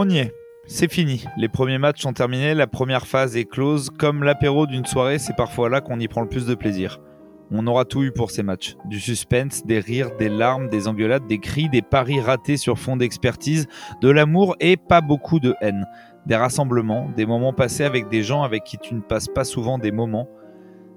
On y est. C'est fini. Les premiers matchs sont terminés, la première phase est close. Comme l'apéro d'une soirée, c'est parfois là qu'on y prend le plus de plaisir. On aura tout eu pour ces matchs. Du suspense, des rires, des larmes, des engueulades, des cris, des paris ratés sur fond d'expertise, de l'amour et pas beaucoup de haine. Des rassemblements, des moments passés avec des gens avec qui tu ne passes pas souvent des moments,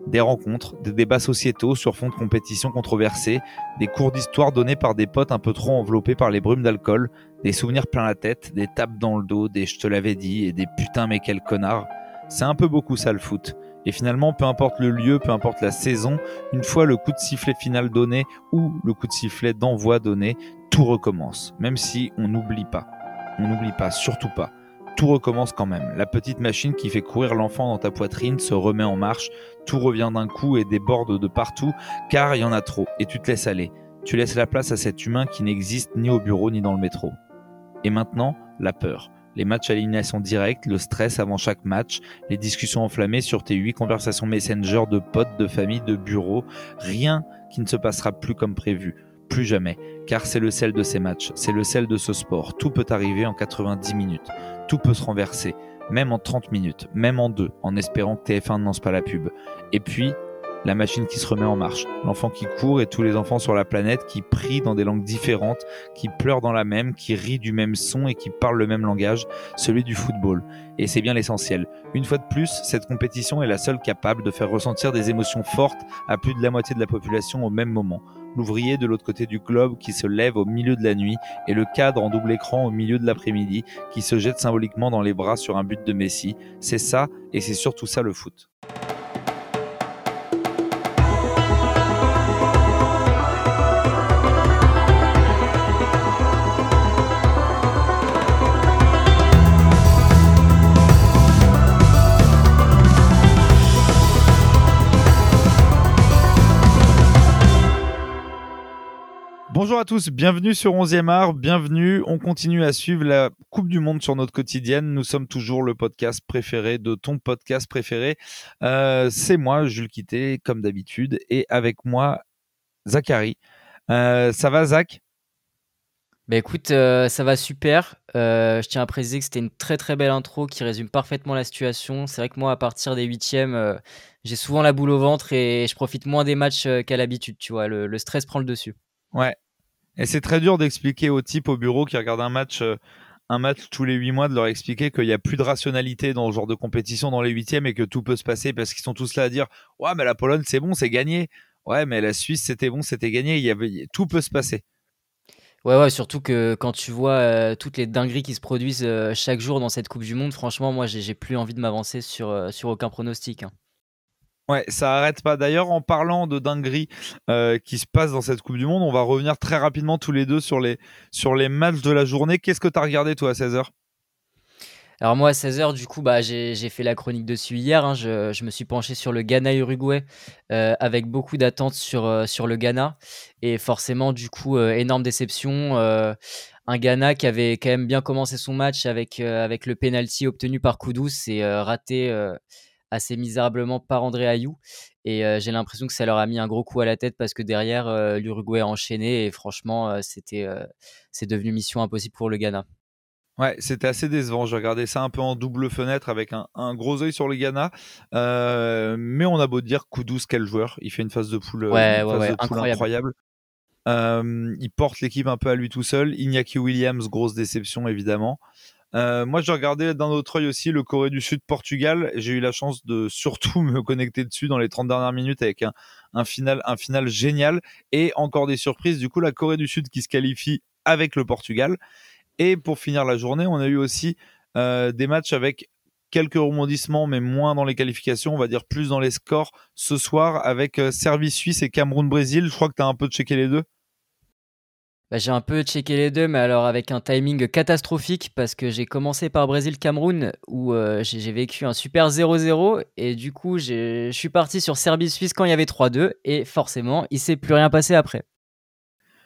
des rencontres, des débats sociétaux sur fond de compétition controversée, des cours d'histoire donnés par des potes un peu trop enveloppés par les brumes d'alcool, des souvenirs plein la tête, des tapes dans le dos, des je te l'avais dit et des putain mais quel connard. C'est un peu beaucoup ça le foot. Et finalement, peu importe le lieu, peu importe la saison, une fois le coup de sifflet final donné ou le coup de sifflet d'envoi donné, tout recommence. Même si on n'oublie pas. On n'oublie pas, surtout pas tout recommence quand même. La petite machine qui fait courir l'enfant dans ta poitrine se remet en marche, tout revient d'un coup et déborde de partout, car il y en a trop, et tu te laisses aller. Tu laisses la place à cet humain qui n'existe ni au bureau ni dans le métro. Et maintenant, la peur. Les matchs à élimination directe, le stress avant chaque match, les discussions enflammées sur tes huit conversations messenger de potes, de famille, de bureau, rien qui ne se passera plus comme prévu plus jamais, car c'est le sel de ces matchs, c'est le sel de ce sport. Tout peut arriver en 90 minutes, tout peut se renverser, même en 30 minutes, même en deux, en espérant que TF1 ne lance pas la pub. Et puis, la machine qui se remet en marche, l'enfant qui court et tous les enfants sur la planète qui prient dans des langues différentes, qui pleurent dans la même, qui rient du même son et qui parlent le même langage, celui du football. Et c'est bien l'essentiel. Une fois de plus, cette compétition est la seule capable de faire ressentir des émotions fortes à plus de la moitié de la population au même moment l'ouvrier de l'autre côté du globe qui se lève au milieu de la nuit et le cadre en double écran au milieu de l'après-midi qui se jette symboliquement dans les bras sur un but de Messi. C'est ça et c'est surtout ça le foot. À tous, bienvenue sur 11e art, bienvenue. On continue à suivre la Coupe du Monde sur notre quotidienne. Nous sommes toujours le podcast préféré de ton podcast préféré. Euh, c'est moi, Jules Quitté, comme d'habitude, et avec moi, Zachary. Euh, ça va, Zach? Bah écoute, euh, ça va super. je tiens à préciser que c'était une très très belle intro qui résume parfaitement la situation. C'est vrai que moi, à partir des huitièmes, j'ai souvent la boule au ventre et je profite moins des matchs qu'à l'habitude. Tu vois, le, le stress prend le dessus. Ouais, et c'est très dur d'expliquer aux types au bureau qui regardent un match, euh, tous les huit mois, de leur expliquer qu'il n'y a plus de rationalité dans ce genre de compétition dans les huitièmes et que tout peut se passer parce qu'ils sont tous là à dire Ouais, mais la Pologne, c'est bon, c'est gagné. Ouais, mais la Suisse, c'était bon, c'était gagné. Il y avait... Tout peut se passer. Ouais, ouais, surtout que quand tu vois euh, toutes les dingueries qui se produisent euh, chaque jour dans cette Coupe du Monde, franchement, moi, j'ai plus envie de m'avancer sur, sur aucun pronostic. Hein. Ouais, ça arrête pas. D'ailleurs, en parlant de dinguerie euh, qui se passe dans cette Coupe du Monde, on va revenir très rapidement tous les deux sur les, sur les matchs de la journée. Qu'est-ce que tu as regardé toi à 16h alors moi à 16h du coup bah, j'ai fait la chronique dessus hier, hein. je, me suis penché sur le Ghana-Uruguay euh, avec beaucoup d'attentes sur, euh, sur le Ghana et forcément du coup énorme déception. un Ghana qui avait quand même bien commencé son match avec, avec le penalty obtenu par Koudous et raté assez misérablement par André Ayou. Et j'ai l'impression que ça leur a mis un gros coup à la tête parce que derrière, l'Uruguay a enchaîné et franchement, c'était, c'est devenu mission impossible pour le Ghana. Ouais, c'était assez décevant. J'ai regardé ça un peu en double fenêtre avec un, gros œil sur le Ghana. mais on a beau dire, Koudous, quel joueur. Il fait une phase de poule, ouais, incroyable. il porte l'équipe un peu à lui tout seul. Iñaki Williams, grosse déception évidemment. Euh, moi, j'ai regardé d'un autre œil aussi le Corée du Sud-Portugal. J'ai eu la chance de surtout me connecter dessus dans les 30 dernières minutes avec un, un, final, un final génial et encore des surprises. Du coup, la Corée du Sud qui se qualifie avec le Portugal. Et pour finir la journée, on a eu aussi euh, des matchs avec quelques rebondissements, mais moins dans les qualifications, on va dire plus dans les scores ce soir avec euh, Serbie Suisse et Cameroun Brésil. Je crois que tu as un peu checké les deux. Bah, j'ai un peu checké les deux, mais alors avec un timing catastrophique parce que j'ai commencé par Brésil-Cameroun où euh, j'ai vécu un super 0-0 et du coup je suis parti sur Serbie-Suisse quand il y avait 3-2 et forcément il s'est plus rien passé après.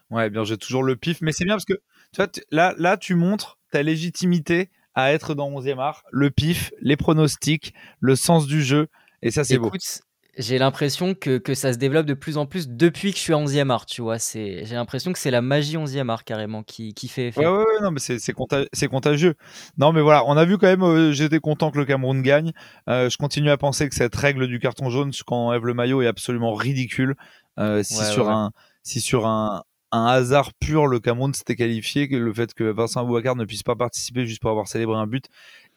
Ouais, bien j'ai toujours le pif, mais c'est bien parce que tu vois, là, là tu montres ta légitimité à être dans 11e art, le pif, les pronostics, le sens du jeu et ça c'est beau j'ai l'impression que, que, ça se développe de plus en plus depuis que je suis à 11e art, tu vois. J'ai l'impression que c'est la magie 11e art carrément qui, qui fait effet. Ouais, ouais, ouais non, mais c'est contagieux. Non, mais voilà, on a vu quand même, euh, j'étais content que le Cameroun gagne. Euh, je continue à penser que cette règle du carton jaune quand on enlève le maillot est absolument ridicule. Euh, si, sur Un, si sur un, un hasard pur, le Cameroun s'était qualifié, que le fait que Vincent Abouakar ne puisse pas participer juste pour avoir célébré un but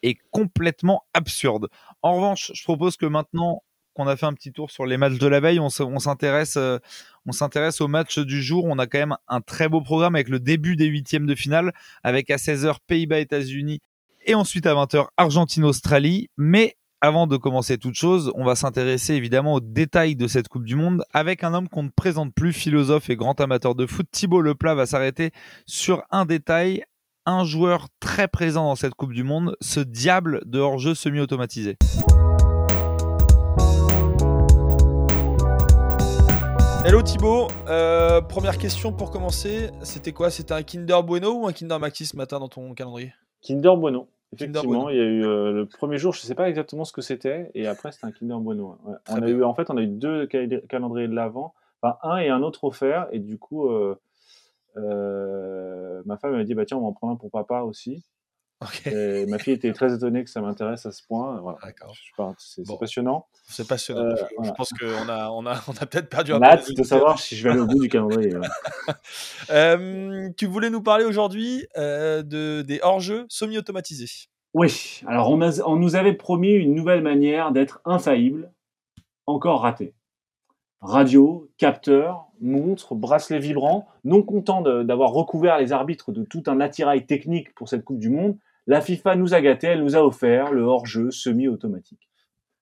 est complètement absurde. En revanche, je propose que maintenant qu'on a fait un petit tour sur les matchs de la veille, on s'intéresse euh, on s'intéresse au match du jour. On a quand même un très beau programme avec le début des huitièmes de finale, avec à 16h Pays-Bas-États-Unis et ensuite à 20h Argentine-Australie. Mais avant de commencer toute chose, on va s'intéresser évidemment aux détails de cette Coupe du Monde avec un homme qu'on ne présente plus, philosophe et grand amateur de foot. Thibaut Leplat va s'arrêter sur un détail, un joueur très présent dans cette Coupe du Monde, ce diable de hors-jeu semi-automatisé. Hello Thibaut, euh, première question pour commencer, c'était quoi? C'était un Kinder Bueno ou un Kinder Maxi ce matin dans ton calendrier? Kinder Bueno. Effectivement, il y a eu euh, le premier jour, je ne sais pas exactement ce que c'était, et après c'était un Kinder Bueno. On a eu, en fait, on a eu deux calendriers de l'avant, enfin un et un autre offert, et du coup, euh, ma femme m'a dit bah tiens, on va en prendre un pour papa aussi ma fille était très étonnée que ça m'intéresse à ce point. Voilà. C'est passionnant. C'est passionnant. Euh, je pense qu'on a, on a, on a peut-être perdu un peu. hâte de savoir si je vais aller au bout du calendrier. euh, tu voulais nous parler aujourd'hui euh, de, des hors-jeux semi-automatisés. Oui, alors on, a, on nous avait promis une nouvelle manière d'être infaillible, encore raté. Radio, capteur, montre, bracelet vibrant, non content d'avoir recouvert les arbitres de tout un attirail technique pour cette Coupe du Monde, la FIFA nous a gâtés, elle nous a offert le hors-jeu semi-automatique.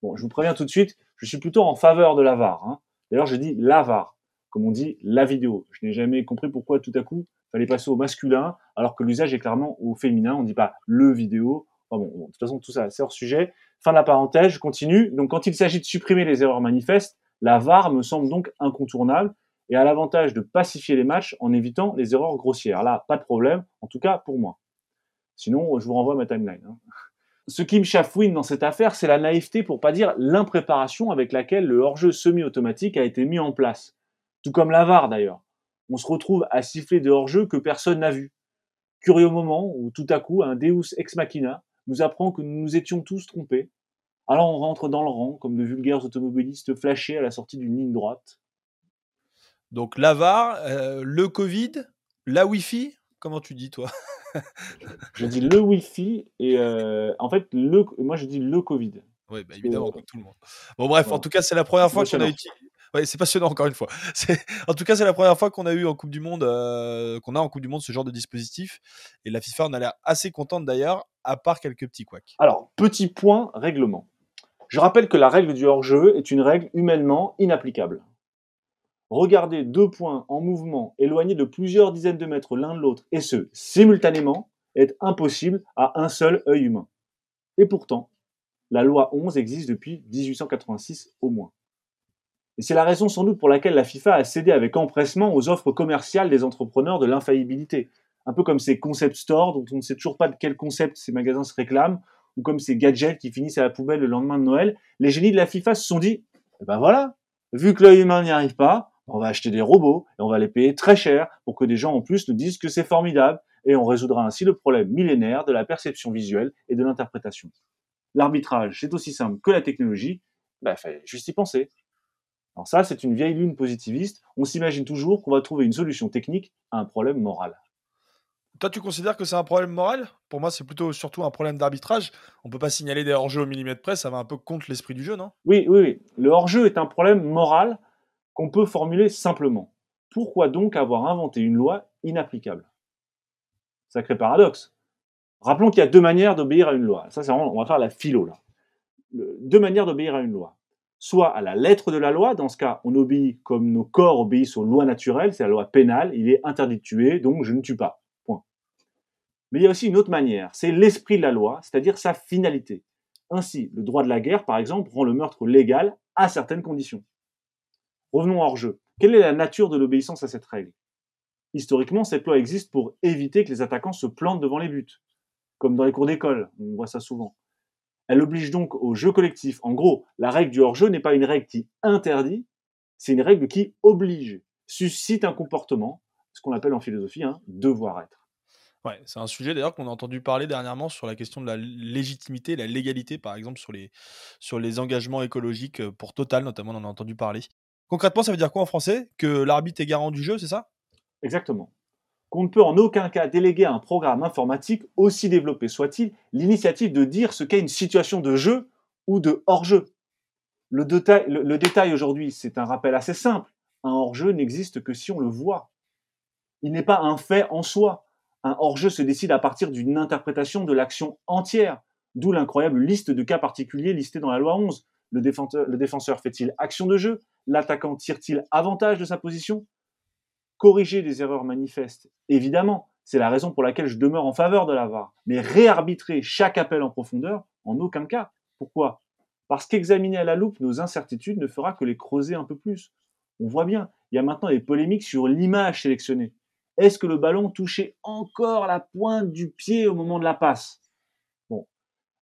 Bon, je vous préviens tout de suite, je suis plutôt en faveur de la VAR. Hein. D'ailleurs, je dis la VAR, comme on dit la vidéo. Je n'ai jamais compris pourquoi tout à coup fallait passer au masculin, alors que l'usage est clairement au féminin. On ne dit pas le vidéo. bon, de toute façon, tout ça, c'est hors sujet. Fin de la parenthèse, je continue. Donc, quand il s'agit de supprimer les erreurs manifestes, la VAR me semble donc incontournable et a l'avantage de pacifier les matchs en évitant les erreurs grossières. Là, pas de problème, en tout cas pour moi. Sinon, je vous renvoie ma timeline. Hein. Ce qui me chafouine dans cette affaire, c'est la naïveté, pour pas dire l'impréparation avec laquelle le hors-jeu semi-automatique a été mis en place. Tout comme l'avare d'ailleurs. On se retrouve à siffler de hors-jeu que personne n'a vu. Curieux moment où tout à coup un Deus ex machina nous apprend que nous nous étions tous trompés. Alors on rentre dans le rang comme de vulgaires automobilistes flashés à la sortie d'une ligne droite. Donc l'avare, euh, le Covid, la Wi-Fi, comment tu dis toi? Je dis le Wi-Fi et euh, en fait, le, moi je dis le Covid. Oui, bah évidemment, comme tout le monde. Bon, bref, en tout cas, c'est la première fois qu'on a utilisé. Ouais, c'est passionnant encore une fois. En tout cas, c'est la première fois qu'on a eu en Coupe du Monde, euh, qu'on a en Coupe du Monde ce genre de dispositif. Et la FIFA en a l'air assez contente d'ailleurs, à part quelques petits couacs. Alors, petit point règlement. Je rappelle que la règle du hors-jeu est une règle humainement inapplicable. Regarder deux points en mouvement éloignés de plusieurs dizaines de mètres l'un de l'autre, et ce, simultanément, est impossible à un seul œil humain. Et pourtant, la loi 11 existe depuis 1886 au moins. Et c'est la raison sans doute pour laquelle la FIFA a cédé avec empressement aux offres commerciales des entrepreneurs de l'infaillibilité. Un peu comme ces concept stores dont on ne sait toujours pas de quel concept ces magasins se réclament, ou comme ces gadgets qui finissent à la poubelle le lendemain de Noël. Les génies de la FIFA se sont dit, eh ben voilà, vu que l'œil humain n'y arrive pas, on va acheter des robots et on va les payer très cher pour que des gens en plus nous disent que c'est formidable et on résoudra ainsi le problème millénaire de la perception visuelle et de l'interprétation. L'arbitrage, c'est aussi simple que la technologie, bah, fait juste y penser. Alors ça, c'est une vieille lune positiviste. On s'imagine toujours qu'on va trouver une solution technique à un problème moral. Toi, tu considères que c'est un problème moral? Pour moi, c'est plutôt surtout un problème d'arbitrage. On peut pas signaler des hors-jeux au millimètre près, ça va un peu contre l'esprit du jeu, non? Oui, oui, oui. Le hors-jeu est un problème moral qu'on peut formuler simplement. Pourquoi donc avoir inventé une loi inapplicable? Sacré paradoxe. Rappelons qu'il y a deux manières d'obéir à une loi. Ça, c'est vraiment, on va faire la philo là. deux manières d'obéir à une loi. Soit à la lettre de la loi, dans ce cas, on obéit comme nos corps obéissent aux lois naturelles, c'est la loi pénale, il est interdit de tuer, donc je ne tue pas. Point. Mais il y a aussi une autre manière, c'est l'esprit de la loi, c'est-à-dire sa finalité. Ainsi, le droit de la guerre, par exemple, rend le meurtre légal à certaines conditions. Revenons hors jeu. Quelle est la nature de l'obéissance à cette règle? Historiquement, cette loi existe pour éviter que les attaquants se plantent devant les buts, comme dans les cours d'école, on voit ça souvent. Elle oblige donc au jeu collectif. En gros, la règle du hors-jeu n'est pas une règle qui interdit, c'est une règle qui oblige, suscite un comportement, ce qu'on appelle en philosophie un devoir-être. Ouais, c'est un sujet d'ailleurs qu'on a entendu parler dernièrement sur la question de la légitimité, la légalité, par exemple, sur les, sur les engagements écologiques euh, pour Total, notamment, on en a entendu parler. Concrètement, ça veut dire quoi en français? Que l'arbitre est garant du jeu, c'est ça? Exactement. Qu'on ne peut en aucun cas déléguer à un programme informatique, aussi développé soit-il, l'initiative de dire ce qu'est une situation de jeu ou de hors-jeu. Le, détail, le détail aujourd'hui, c'est un rappel assez simple. Un hors-jeu n'existe que si on le voit. Il n'est pas un fait en soi. Un hors-jeu se décide à partir d'une interprétation de l'action entière, d'où l'incroyable liste de cas particuliers listés dans la loi 11. Le défenseur, fait-il action de jeu? L'attaquant tire-t-il avantage de sa position? Corriger des erreurs manifestes, évidemment, c'est la raison pour laquelle je demeure en faveur de la. Mais réarbitrer chaque appel en profondeur, en aucun cas. Pourquoi? Parce qu'examiner à la loupe nos incertitudes ne fera que les creuser un peu plus. On voit bien, il y a maintenant des polémiques sur l'image sélectionnée. Est-ce que le ballon touchait encore la pointe du pied au moment de la passe?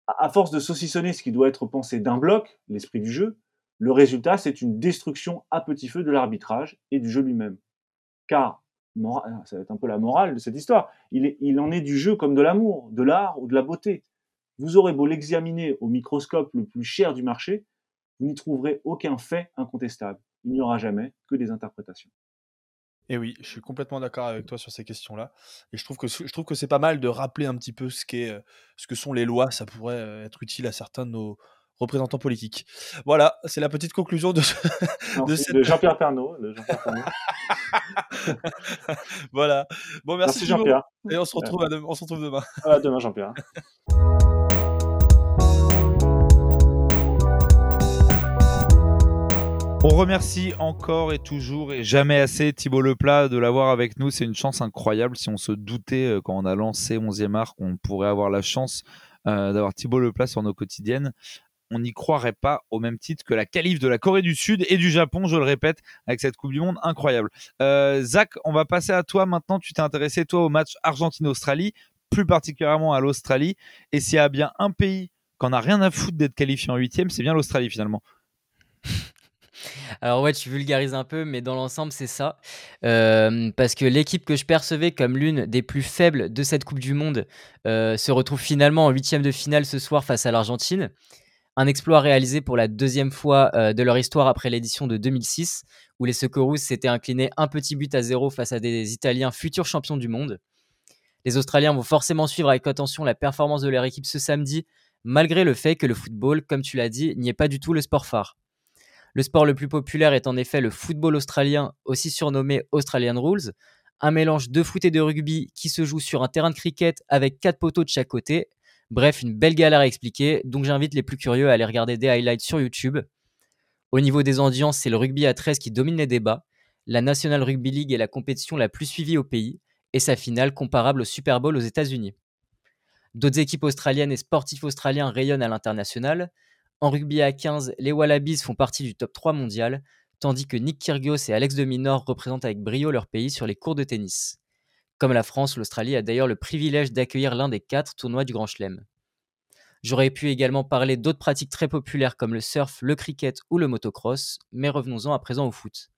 À force de saucissonner ce qui doit être pensé d'un bloc, l'esprit du jeu, le résultat, c'est une destruction à petit feu de l'arbitrage et du jeu lui-même. Car, ça va être un peu la morale de cette histoire, il, il en est du jeu comme de l'amour, de l'art ou de la beauté. Vous aurez beau l'examiner au microscope le plus cher du marché, vous n'y trouverez aucun fait incontestable. Il n'y aura jamais que des interprétations. Et oui, je suis complètement d'accord avec toi sur ces questions-là. Et je trouve que je trouve que c'est pas mal de rappeler un petit peu ce qu'est, ce que sont les lois. Ça pourrait être utile à certains de nos représentants politiques. Voilà, c'est la petite conclusion de, de, Jean-Pierre Pernaud. voilà. Bon, merci, Jean-Pierre. Et on se retrouve, on se retrouve demain. À demain, Jean-Pierre. On remercie encore et toujours et jamais assez Thibaut Leplat de l'avoir avec nous. C'est une chance incroyable. Si on se doutait euh, quand on a lancé 11e art qu'on pourrait avoir la chance euh, d'avoir Thibaut Leplat sur nos quotidiennes, on n'y croirait pas au même titre que la qualif de la Corée du Sud et du Japon, je le répète, avec cette Coupe du Monde incroyable. Euh, Zach, on va passer à toi maintenant. Tu t'es intéressé, toi, au match Argentine-Australie, plus particulièrement à l'Australie. Et s'il y a bien un pays qu'on n'a rien à foutre d'être qualifié en huitième, c'est bien l'Australie finalement. Alors ouais, tu vulgarises un peu, mais dans l'ensemble, c'est ça. Euh, parce que l'équipe que je percevais comme l'une des plus faibles de cette Coupe du Monde euh, se retrouve finalement en huitième de finale ce soir face à l'Argentine. Un exploit réalisé pour la deuxième fois euh, de leur histoire après l'édition de 2006, où les Socceroos s'étaient inclinés un petit but à zéro face à des Italiens futurs champions du monde. Les Australiens vont forcément suivre avec attention la performance de leur équipe ce samedi, malgré le fait que le football, comme tu l'as dit, n'y est pas du tout le sport phare. Le sport le plus populaire est en effet le football australien, aussi surnommé Australian Rules, un mélange de foot et de rugby qui se joue sur un terrain de cricket avec quatre poteaux de chaque côté. Bref, une belle galère à expliquer, donc j'invite les plus curieux à aller regarder des highlights sur YouTube. Au niveau des audiences, c'est le rugby à 13 qui domine les débats. La National Rugby League est la compétition la plus suivie au pays, et sa finale comparable au Super Bowl aux États-Unis. D'autres équipes australiennes et sportifs australiens rayonnent à l'international. En rugby à 15, les Wallabies font partie du top 3 mondial, tandis que Nick Kyrgios et Alex de Minor représentent avec brio leur pays sur les cours de tennis. Comme la France, l'Australie a d'ailleurs le privilège d'accueillir l'un des quatre tournois du Grand Chelem. J'aurais pu également parler d'autres pratiques très populaires comme le surf, le cricket ou le motocross, mais revenons-en à présent au foot.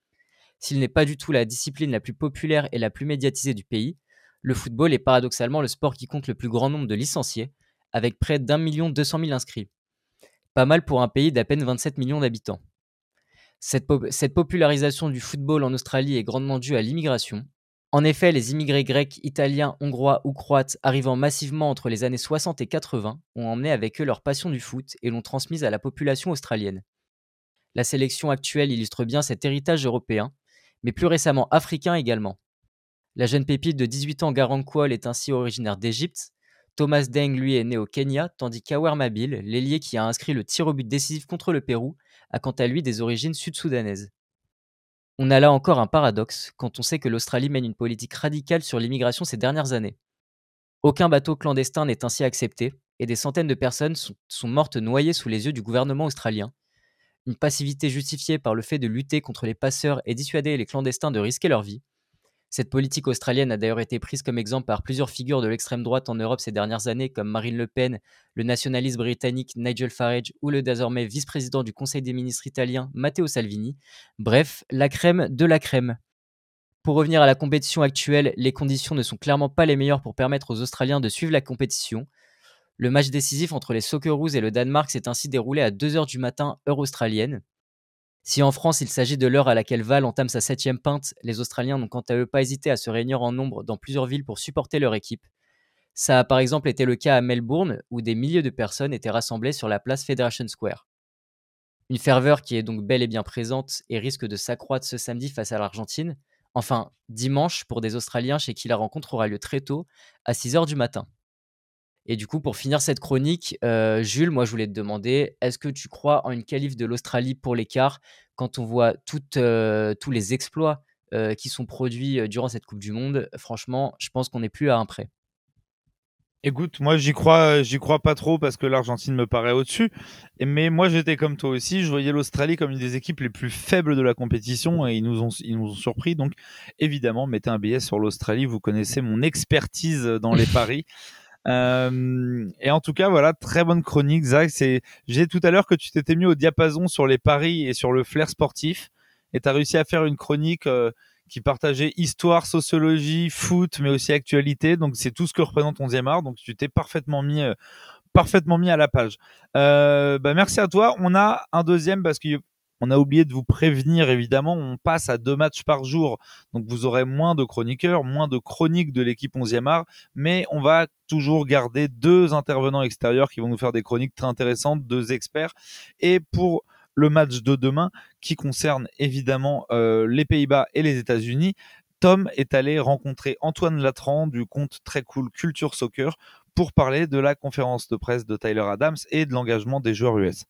S'il n'est pas du tout la discipline la plus populaire et la plus médiatisée du pays, le football est paradoxalement le sport qui compte le plus grand nombre de licenciés, avec près d'un million deux cent mille inscrits. Pas mal pour un pays d'à peine 27 millions d'habitants. Cette, popularisation du football en Australie est grandement due à l'immigration. En effet, les immigrés grecs, italiens, hongrois ou croates arrivant massivement entre les années 60 et 80 ont emmené avec eux leur passion du foot et l'ont transmise à la population australienne. La sélection actuelle illustre bien cet héritage européen, mais plus récemment africain également. La jeune pépite de 18 ans Garang Kuol est ainsi originaire d'Égypte, Thomas Deng, lui, est né au Kenya, tandis qu'Awer Mabil, l'ailier qui a inscrit le tir au but décisif contre le Pérou, a quant à lui des origines sud-soudanaises. On a là encore un paradoxe quand on sait que l'Australie mène une politique radicale sur l'immigration ces dernières années. Aucun bateau clandestin n'est ainsi accepté, et des centaines de personnes sont, sont, mortes noyées sous les yeux du gouvernement australien. Une passivité justifiée par le fait de lutter contre les passeurs et dissuader les clandestins de risquer leur vie. Cette politique australienne a d'ailleurs été prise comme exemple par plusieurs figures de l'extrême droite en Europe ces dernières années, comme Marine Le Pen, le nationaliste britannique Nigel Farage ou le désormais vice-président du Conseil des ministres italien Matteo Salvini. Bref, la crème de la crème. Pour revenir à la compétition actuelle, les conditions ne sont clairement pas les meilleures pour permettre aux Australiens de suivre la compétition. Le match décisif entre les Socceroos et le Danemark s'est ainsi déroulé à 2h du matin, heure australienne. Si en France il s'agit de l'heure à laquelle Val entame sa septième pinte, les Australiens n'ont quant à eux pas hésité à se réunir en nombre dans plusieurs villes pour supporter leur équipe. Ça a par exemple été le cas à Melbourne, où des milliers de personnes étaient rassemblées sur la place Federation Square. Une ferveur qui est donc bel et bien présente et risque de s'accroître ce samedi face à l'Argentine, enfin dimanche pour des Australiens chez qui la rencontre aura lieu très tôt, à 6h du matin. Et du coup, pour finir cette chronique, euh, Jules, moi je voulais te demander, est-ce que tu crois en une qualif de l'Australie pour l'écart quand on voit euh, tous les exploits euh, qui sont produits durant cette Coupe du Monde? Franchement, je pense qu'on n'est plus à un prêt. Écoute, moi j'y crois, j'y crois pas trop parce que l'Argentine me paraît au-dessus. Mais moi j'étais comme toi aussi, je voyais l'Australie comme une des équipes les plus faibles de la compétition et ils nous ont, ils nous ont surpris. Donc évidemment, mettez un billet sur l'Australie. Vous connaissez mon expertise dans les paris. Euh, et en tout cas, voilà, très bonne chronique, Zach. C'est, j'ai tout à l'heure que tu t'étais mis au diapason sur les paris et sur le flair sportif, et tu as réussi à faire une chronique euh, qui partageait histoire, sociologie, foot, mais aussi actualité. Donc c'est tout ce que représente 11e art. Donc tu t'es parfaitement mis, euh, parfaitement mis à la page. Euh, bah, merci à toi. On a un deuxième parce que on a oublié de vous prévenir, évidemment, on passe à deux matchs par jour. Donc vous aurez moins de chroniqueurs, moins de chroniques de l'équipe 11e art, mais on va toujours garder deux intervenants extérieurs qui vont nous faire des chroniques très intéressantes, deux experts. Et pour le match de demain, qui concerne évidemment euh, les Pays-Bas et les États-Unis, Tom est allé rencontrer Antoine Latran du compte très cool Culture Soccer pour parler de la conférence de presse de Tyler Adams et de l'engagement des joueurs US.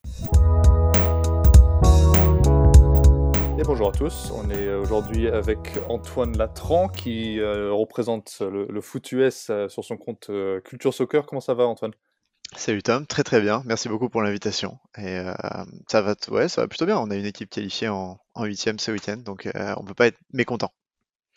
Et bonjour à tous, on est aujourd'hui avec Antoine Latran qui euh, représente le, foot US euh, sur son compte euh, Culture Soccer. Comment ça va Antoine? Salut Tom, très très bien, merci beaucoup pour l'invitation. Et ça va, ouais, ça va plutôt bien. On a une équipe qualifiée en huitième ce week-end, donc on peut pas être mécontent.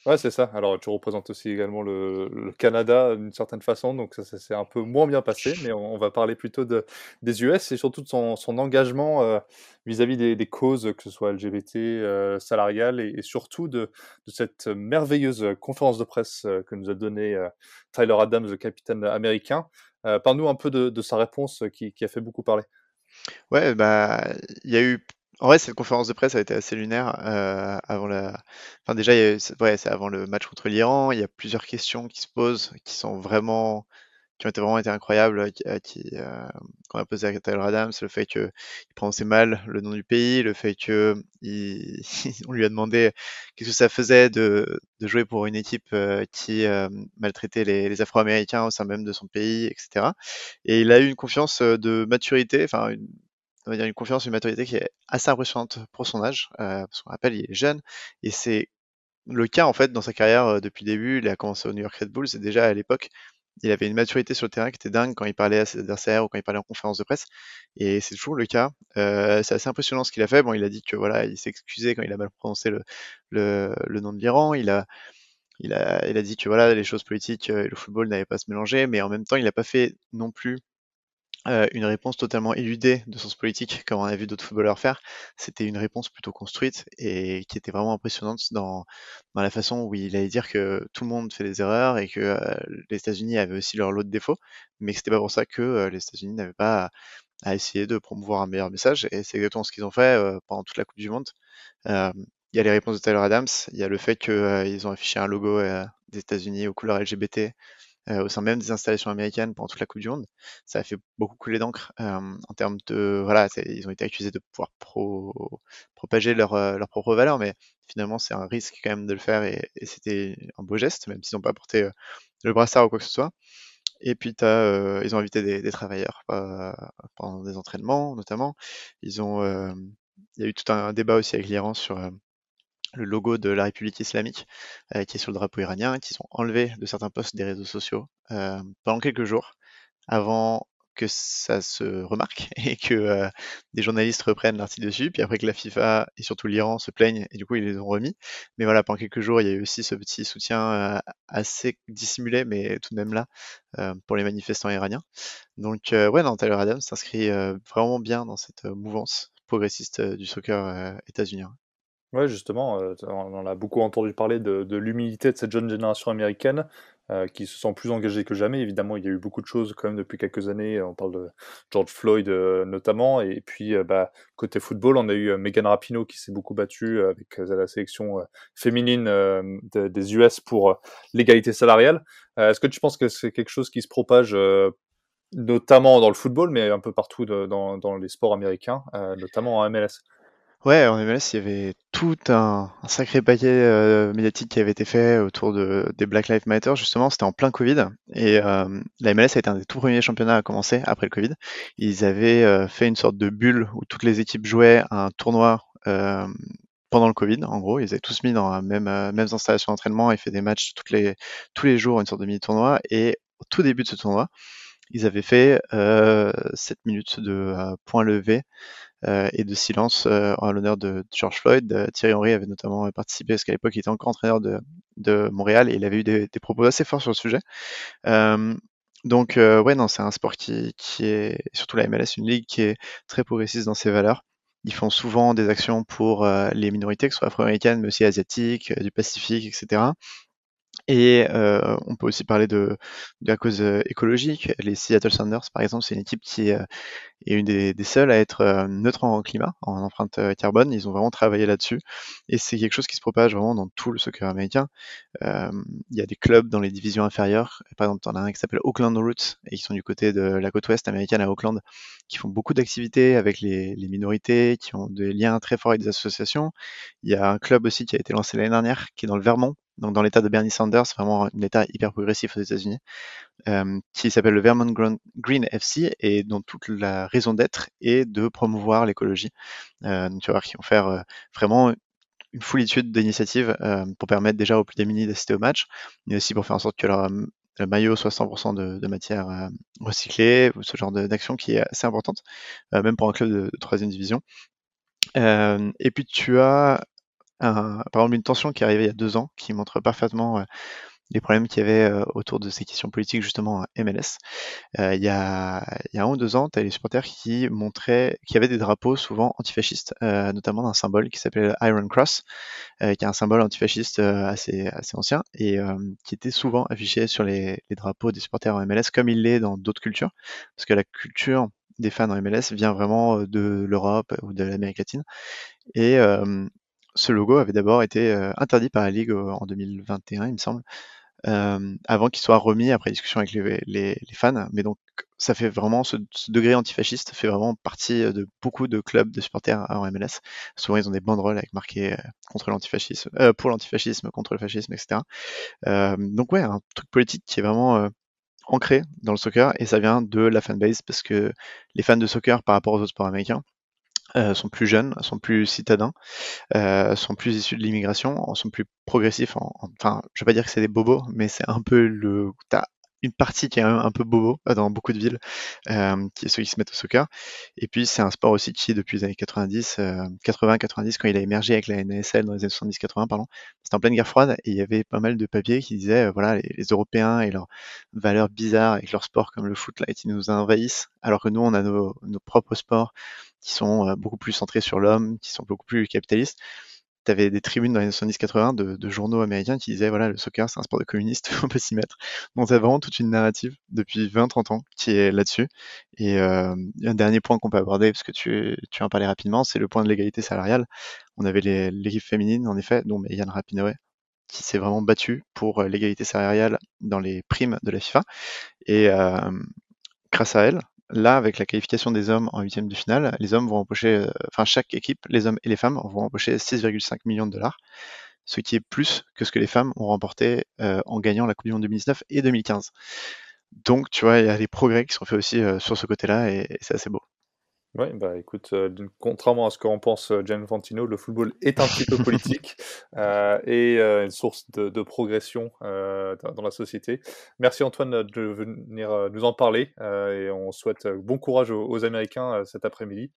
Ouais, c'est ça. Alors, tu représentes aussi également le, Canada d'une certaine façon, donc ça, s'est un peu moins bien passé, mais on, va parler plutôt de, des US et surtout de son, engagement euh, vis-à-vis des, causes, que ce soit LGBT, euh, salariales, et, surtout de, cette merveilleuse conférence de presse euh, que nous a donnée Tyler Adams, le capitaine américain. Parle-nous un peu de, sa réponse qui, qui a fait beaucoup parler. Ouais, bah, il y a eu en vrai, cette conférence de presse a été assez lunaire euh, avant la. Enfin, déjà, c'est avant le match contre l'Iran. Il y a plusieurs questions qui se posent, qui sont vraiment, qui ont été vraiment incroyables, qui, qui euh, qu'on a posé à Tyler Adams, le fait qu'il prononçait mal le nom du pays, le fait que on lui a demandé qu'est-ce que ça faisait de, de jouer pour une équipe euh, qui maltraitait les, les Afro-Américains au sein même de son pays, etc. Et il a eu une confiance de maturité, enfin une on va dire une confiance, une maturité qui est assez impressionnante pour son âge, euh, parce qu'on rappelle, il est jeune, et c'est le cas en fait dans sa carrière euh, depuis le début. Il a commencé au New York Red Bulls, et déjà à l'époque, il avait une maturité sur le terrain qui était dingue quand il parlait à ses adversaires ou quand il parlait en conférence de presse, et c'est toujours le cas. Euh, c'est assez impressionnant ce qu'il a fait. Bon, il a dit que voilà, il s'est excusé quand il a mal prononcé le, le, le nom de l'Iran. Il a il a, il a dit que voilà, les choses politiques et le football n'avaient pas se mélanger, mais en même temps, il n'a pas fait non plus euh, une réponse totalement éludée de sens politique, comme on a vu d'autres footballeurs faire. C'était une réponse plutôt construite et qui était vraiment impressionnante dans, dans la façon où il allait dire que tout le monde fait des erreurs et que euh, les États-Unis avaient aussi leur lot de défauts, mais que c'était pas pour ça que euh, les États-Unis n'avaient pas à, essayer de promouvoir un meilleur message. Et c'est exactement ce qu'ils ont fait pendant toute la Coupe du Monde. il y a les réponses de Tyler Adams, il y a le fait qu'ils ont affiché un logo des États-Unis aux couleurs LGBT euh, au sein même des installations américaines pendant toute la Coupe du Monde. Ça a fait beaucoup couler d'encre euh, en termes de voilà, ils ont été accusés de pouvoir pro, propager leur, euh, leur propre valeur, mais finalement c'est un risque quand même de le faire et, et c'était un beau geste, même s'ils n'ont pas porté le brassard ou quoi que ce soit. Et puis as, ils ont invité des, des travailleurs pendant des entraînements notamment. Ils ont, il y a eu tout un débat aussi avec l'Iran sur le logo de la République islamique euh, qui est sur le drapeau iranien, qui sont enlevés de certains postes des réseaux sociaux euh, pendant quelques jours avant que ça se remarque et que euh, des journalistes reprennent l'article dessus, puis après que la FIFA et surtout l'Iran se plaignent et du coup ils les ont remis. Mais voilà, pendant quelques jours, il y a eu aussi ce petit soutien assez dissimulé, mais tout de même là, pour les manifestants iraniens. Donc ouais, non, Tyler Adams s'inscrit vraiment bien dans cette mouvance progressiste du soccer états-unien. Ouais, justement, on en a beaucoup entendu parler de, l'humilité de cette jeune génération américaine. Euh, qui se sent plus engagés que jamais. Évidemment, il y a eu beaucoup de choses quand même depuis quelques années. On parle de George Floyd euh, notamment. Et puis, euh, bah, côté football, on a eu Megan Rapinoe qui s'est beaucoup battue avec la sélection féminine des US pour l'égalité salariale. Est-ce que tu penses que c'est quelque chose qui se propage notamment dans le football, mais un peu partout dans, les sports américains, notamment en MLS Ouais, en MLS, il y avait tout un, sacré paquet euh, médiatique qui avait été fait autour de, des Black Lives Matter, justement, c'était en plein Covid. Et euh, la MLS a été un des tout premiers championnats à commencer après le Covid. Ils avaient euh, fait une sorte de bulle où toutes les équipes jouaient un tournoi pendant le Covid, en gros. Ils avaient tous mis dans la même, mêmes installations d'entraînement et fait des matchs toutes les, tous les jours, une sorte de mini-tournoi. Et au tout début de ce tournoi, ils avaient fait 7 minutes de points levés euh, et de silence euh, en l'honneur de George Floyd. Euh, Thierry Henry avait notamment participé parce qu'à l'époque il était encore entraîneur de, Montréal et il avait eu des, propos assez forts sur le sujet. donc ouais non c'est un sport qui, qui est surtout la MLS une ligue qui est très progressiste dans ses valeurs. Ils font souvent des actions pour les minorités, que ce soit afro-américaines, mais aussi asiatiques, du Pacifique, etc. Et euh, on peut aussi parler de, de la cause écologique. Les Seattle Sounders, par exemple, c'est une équipe qui est une des, seules à être neutre en climat, en empreinte carbone. Ils ont vraiment travaillé là-dessus. Et c'est quelque chose qui se propage vraiment dans tout le soccer américain. Euh, il y a des clubs dans les divisions inférieures. Par exemple, on a un qui s'appelle Oakland Roots, et qui sont du côté de la côte ouest américaine à Oakland, qui font beaucoup d'activités avec les minorités, qui ont des liens très forts avec des associations. Il y a un club aussi qui a été lancé l'année dernière, qui est dans le Vermont, donc dans l'état de Bernie Sanders, vraiment un état hyper progressif aux États-Unis, euh, qui s'appelle le Vermont Green FC et dont toute la raison d'être est de promouvoir l'écologie. Euh, tu vas voir qu'ils vont faire euh, vraiment une foulitude d'initiatives euh, pour permettre déjà aux plus démunis d'assister au match, mais aussi pour faire en sorte que leur le maillot soit 100% de, de, matière recyclée, ce genre d'action qui est assez importante, même pour un club de troisième division. et puis tu as par exemple une tension qui est arrivée il y a deux ans, qui montre parfaitement euh, les problèmes qu'il y avait euh, autour de ces questions politiques justement à MLS. Euh, il, y a, il y a un ou deux ans, tu as les supporters qui montraient qu'il y avait des drapeaux souvent antifascistes, notamment d'un symbole qui s'appelle Iron Cross, qui est un symbole antifasciste assez, assez ancien et qui était souvent affiché sur les, les drapeaux des supporters en MLS comme il l'est dans d'autres cultures, parce que la culture des fans en MLS vient vraiment de l'Europe ou de l'Amérique latine. Et ce logo avait d'abord été euh, interdit par la Ligue euh, en 2021, il me semble, euh, avant qu'il soit remis après discussion avec les, fans. Mais donc, ça fait vraiment ce, degré antifasciste fait vraiment partie de beaucoup de clubs de supporters en MLS. Souvent, ils ont des banderoles avec marqué contre l'antifascisme, pour l'antifascisme, contre le fascisme, etc. Donc ouais, un truc politique qui est vraiment ancré dans le soccer et ça vient de la fanbase parce que les fans de soccer par rapport aux autres sports américains euh, sont plus jeunes, sont plus citadins, euh, sont plus issus de l'immigration, sont plus progressifs. En, enfin, je vais pas dire que c'est des bobos, mais c'est un peu le. Une partie qui est un, peu bobo euh, dans beaucoup de villes, euh, qui est ceux qui se mettent au soccer. Et puis c'est un sport aussi qui, depuis les années 90, 80-90, quand il a émergé avec la NASL dans les années 70-80, pardon, c'était en pleine guerre froide et il y avait pas mal de papiers qui disaient, voilà, les, Européens et leurs valeurs bizarres avec leur sport comme le foot, là, ils nous envahissent, alors que nous, on a nos, nos propres sports qui sont euh, beaucoup plus centrés sur l'homme, qui sont beaucoup plus capitalistes. Tu avais des tribunes dans les années 70-80 de, de, journaux américains qui disaient voilà, le soccer c'est un sport de communiste, on peut s'y mettre. Donc tu vraiment toute une narrative depuis 20-30 ans qui est là-dessus. Et euh, un dernier point qu'on peut aborder, parce que tu, tu en parlais rapidement, c'est le point de l'égalité salariale. On avait l'équipe féminine, en effet, dont Yann Rapinoe, qui s'est vraiment battu pour euh, l'égalité salariale dans les primes de la FIFA. Et euh, grâce à elle, là, avec la qualification des hommes en huitième de finale, les hommes vont empocher, euh, enfin chaque équipe, les hommes et les femmes, vont empocher 6,5 millions de dollars, ce qui est plus que ce que les femmes ont remporté euh, en gagnant la Coupe du Monde 2019 et 2015. Donc, tu vois, il y a des progrès qui sont faits aussi euh, sur ce côté-là et, c'est assez beau. Oui, bah écoute, euh, contrairement à ce qu'en pense euh, Gian Fantino, le football est un petit peu politique euh, et une source de, progression dans, la société. Merci Antoine de venir nous en parler et on souhaite bon courage aux Américains cet après-midi.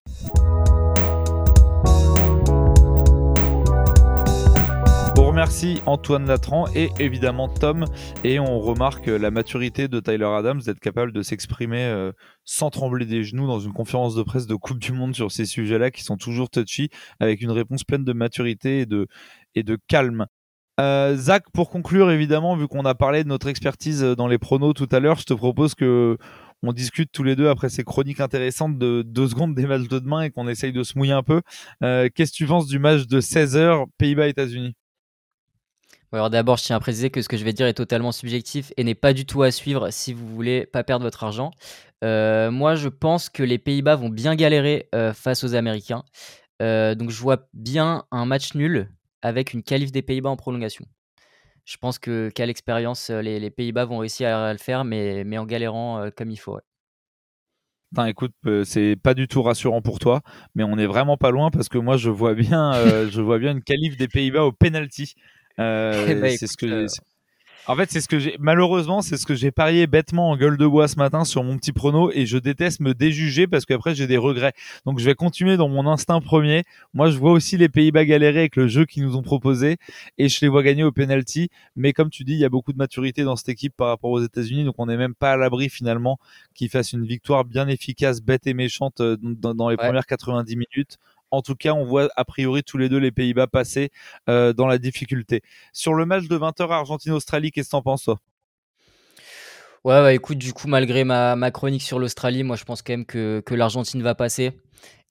Remercie Antoine Latran et évidemment Tom. Et on remarque la maturité de Tyler Adams d'être capable de s'exprimer euh, sans trembler des genoux dans une conférence de presse de Coupe du Monde sur ces sujets-là qui sont toujours touchy, avec une réponse pleine de maturité et de, et de calme. Euh, Zach, pour conclure, évidemment, vu qu'on a parlé de notre expertise dans les pronos tout à l'heure, je te propose que on discute tous les deux après ces chroniques intéressantes de deux secondes des matchs de demain et qu'on essaye de se mouiller un peu. Euh, qu'est-ce que tu penses du match de 16h Pays-Bas-États-Unis alors d'abord, je tiens à préciser que ce que je vais dire est totalement subjectif et n'est pas du tout à suivre si vous voulez pas perdre votre argent. Euh, moi, je pense que les Pays-Bas vont bien galérer euh, face aux Américains. Euh, donc je vois bien un match nul avec une qualif des Pays-Bas en prolongation. Je pense que qu'à l'expérience, les, Pays-Bas vont réussir à le faire, mais, mais en galérant comme il faut. écoute, c'est pas du tout rassurant pour toi, mais on est vraiment pas loin parce que moi je vois bien, je vois bien une qualif des Pays-Bas au penalty. Euh, eh ben, c'est ce que en fait, c'est ce que j'ai malheureusement, c'est ce que j'ai parié bêtement en gueule de bois ce matin sur mon petit prono et je déteste me déjuger parce qu'après j'ai des regrets. Donc je vais continuer dans mon instinct premier. Moi, je vois aussi les Pays-Bas galérer avec le jeu qu'ils nous ont proposé et je les vois gagner au penalty. Mais comme tu dis, il y a beaucoup de maturité dans cette équipe par rapport aux États-Unis, donc on n'est même pas à l'abri finalement qu'ils fassent une victoire bien efficace, bête et méchante euh, dans, les premières 90 minutes. En tout cas, on voit a priori tous les deux les Pays-Bas passer euh, dans la difficulté. Sur le match de 20h Argentine-Australie, qu'est-ce que t'en penses toi? Ouais, bah écoute, du coup, malgré ma, chronique sur l'Australie, moi je pense quand même que, l'Argentine va passer.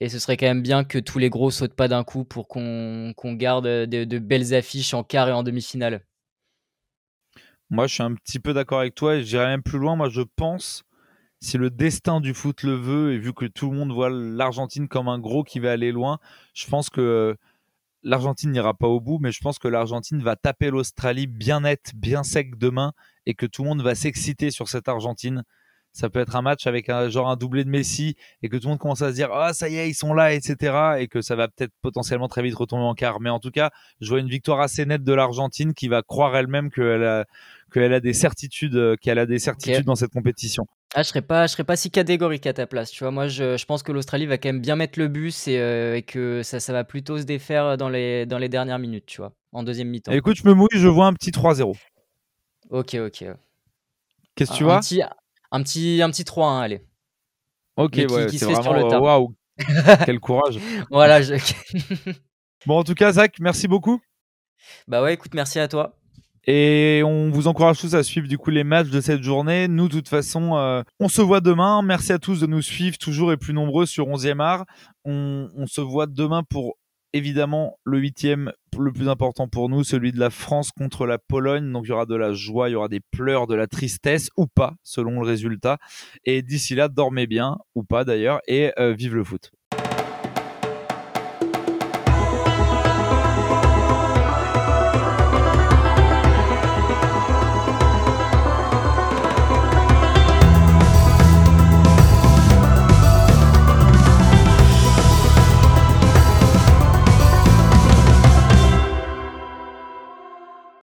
Et ce serait quand même bien que tous les gros sautent pas d'un coup pour qu'on garde de, de, belles affiches en quart et en demi-finale. Moi, je suis un petit peu d'accord avec toi et j'irai même plus loin. Moi, je pense si le destin du foot le veut, et vu que tout le monde voit l'Argentine comme un gros qui va aller loin, je pense que euh, l'Argentine n'ira pas au bout, mais je pense que l'Argentine va taper l'Australie bien net, bien sec demain, et que tout le monde va s'exciter sur cette Argentine. Ça peut être un match avec un genre un doublé de Messi et que tout le monde commence à se dire ah ça y est ils sont là etc et que ça va peut-être potentiellement très vite retomber en quart. Mais en tout cas je vois une victoire assez nette de l'Argentine qui va croire elle-même qu'elle a qu'elle a des certitudes qu'elle a des certitudes dans cette compétition. Ah, je serais pas, je serais pas si catégorique à ta place. Tu vois, moi, je, je pense que l'Australie va quand même bien mettre le bus et, euh, et que ça, ça va plutôt se défaire dans les, dans les dernières minutes, tu vois, en deuxième mi-temps. Écoute, je me mouille, je vois un petit 3-0. Ok, ok. Qu'est-ce que tu vois? un petit, un petit, un petit 3-1, allez. Ok, ouais, c'est vraiment, waouh, quel courage. voilà. Je... bon, en tout cas, Zach, merci beaucoup. Bah ouais, écoute, merci à toi. Et on vous encourage tous à suivre du coup les matchs de cette journée. Nous, de toute façon, euh, on se voit demain. Merci à tous de nous suivre toujours et plus nombreux sur 11e art. On, on se voit demain pour évidemment le huitième, le plus important pour nous, celui de la France contre la Pologne. Donc il y aura de la joie, il y aura des pleurs, de la tristesse ou pas, selon le résultat. Et d'ici là, dormez bien ou pas d'ailleurs et euh, vive le foot.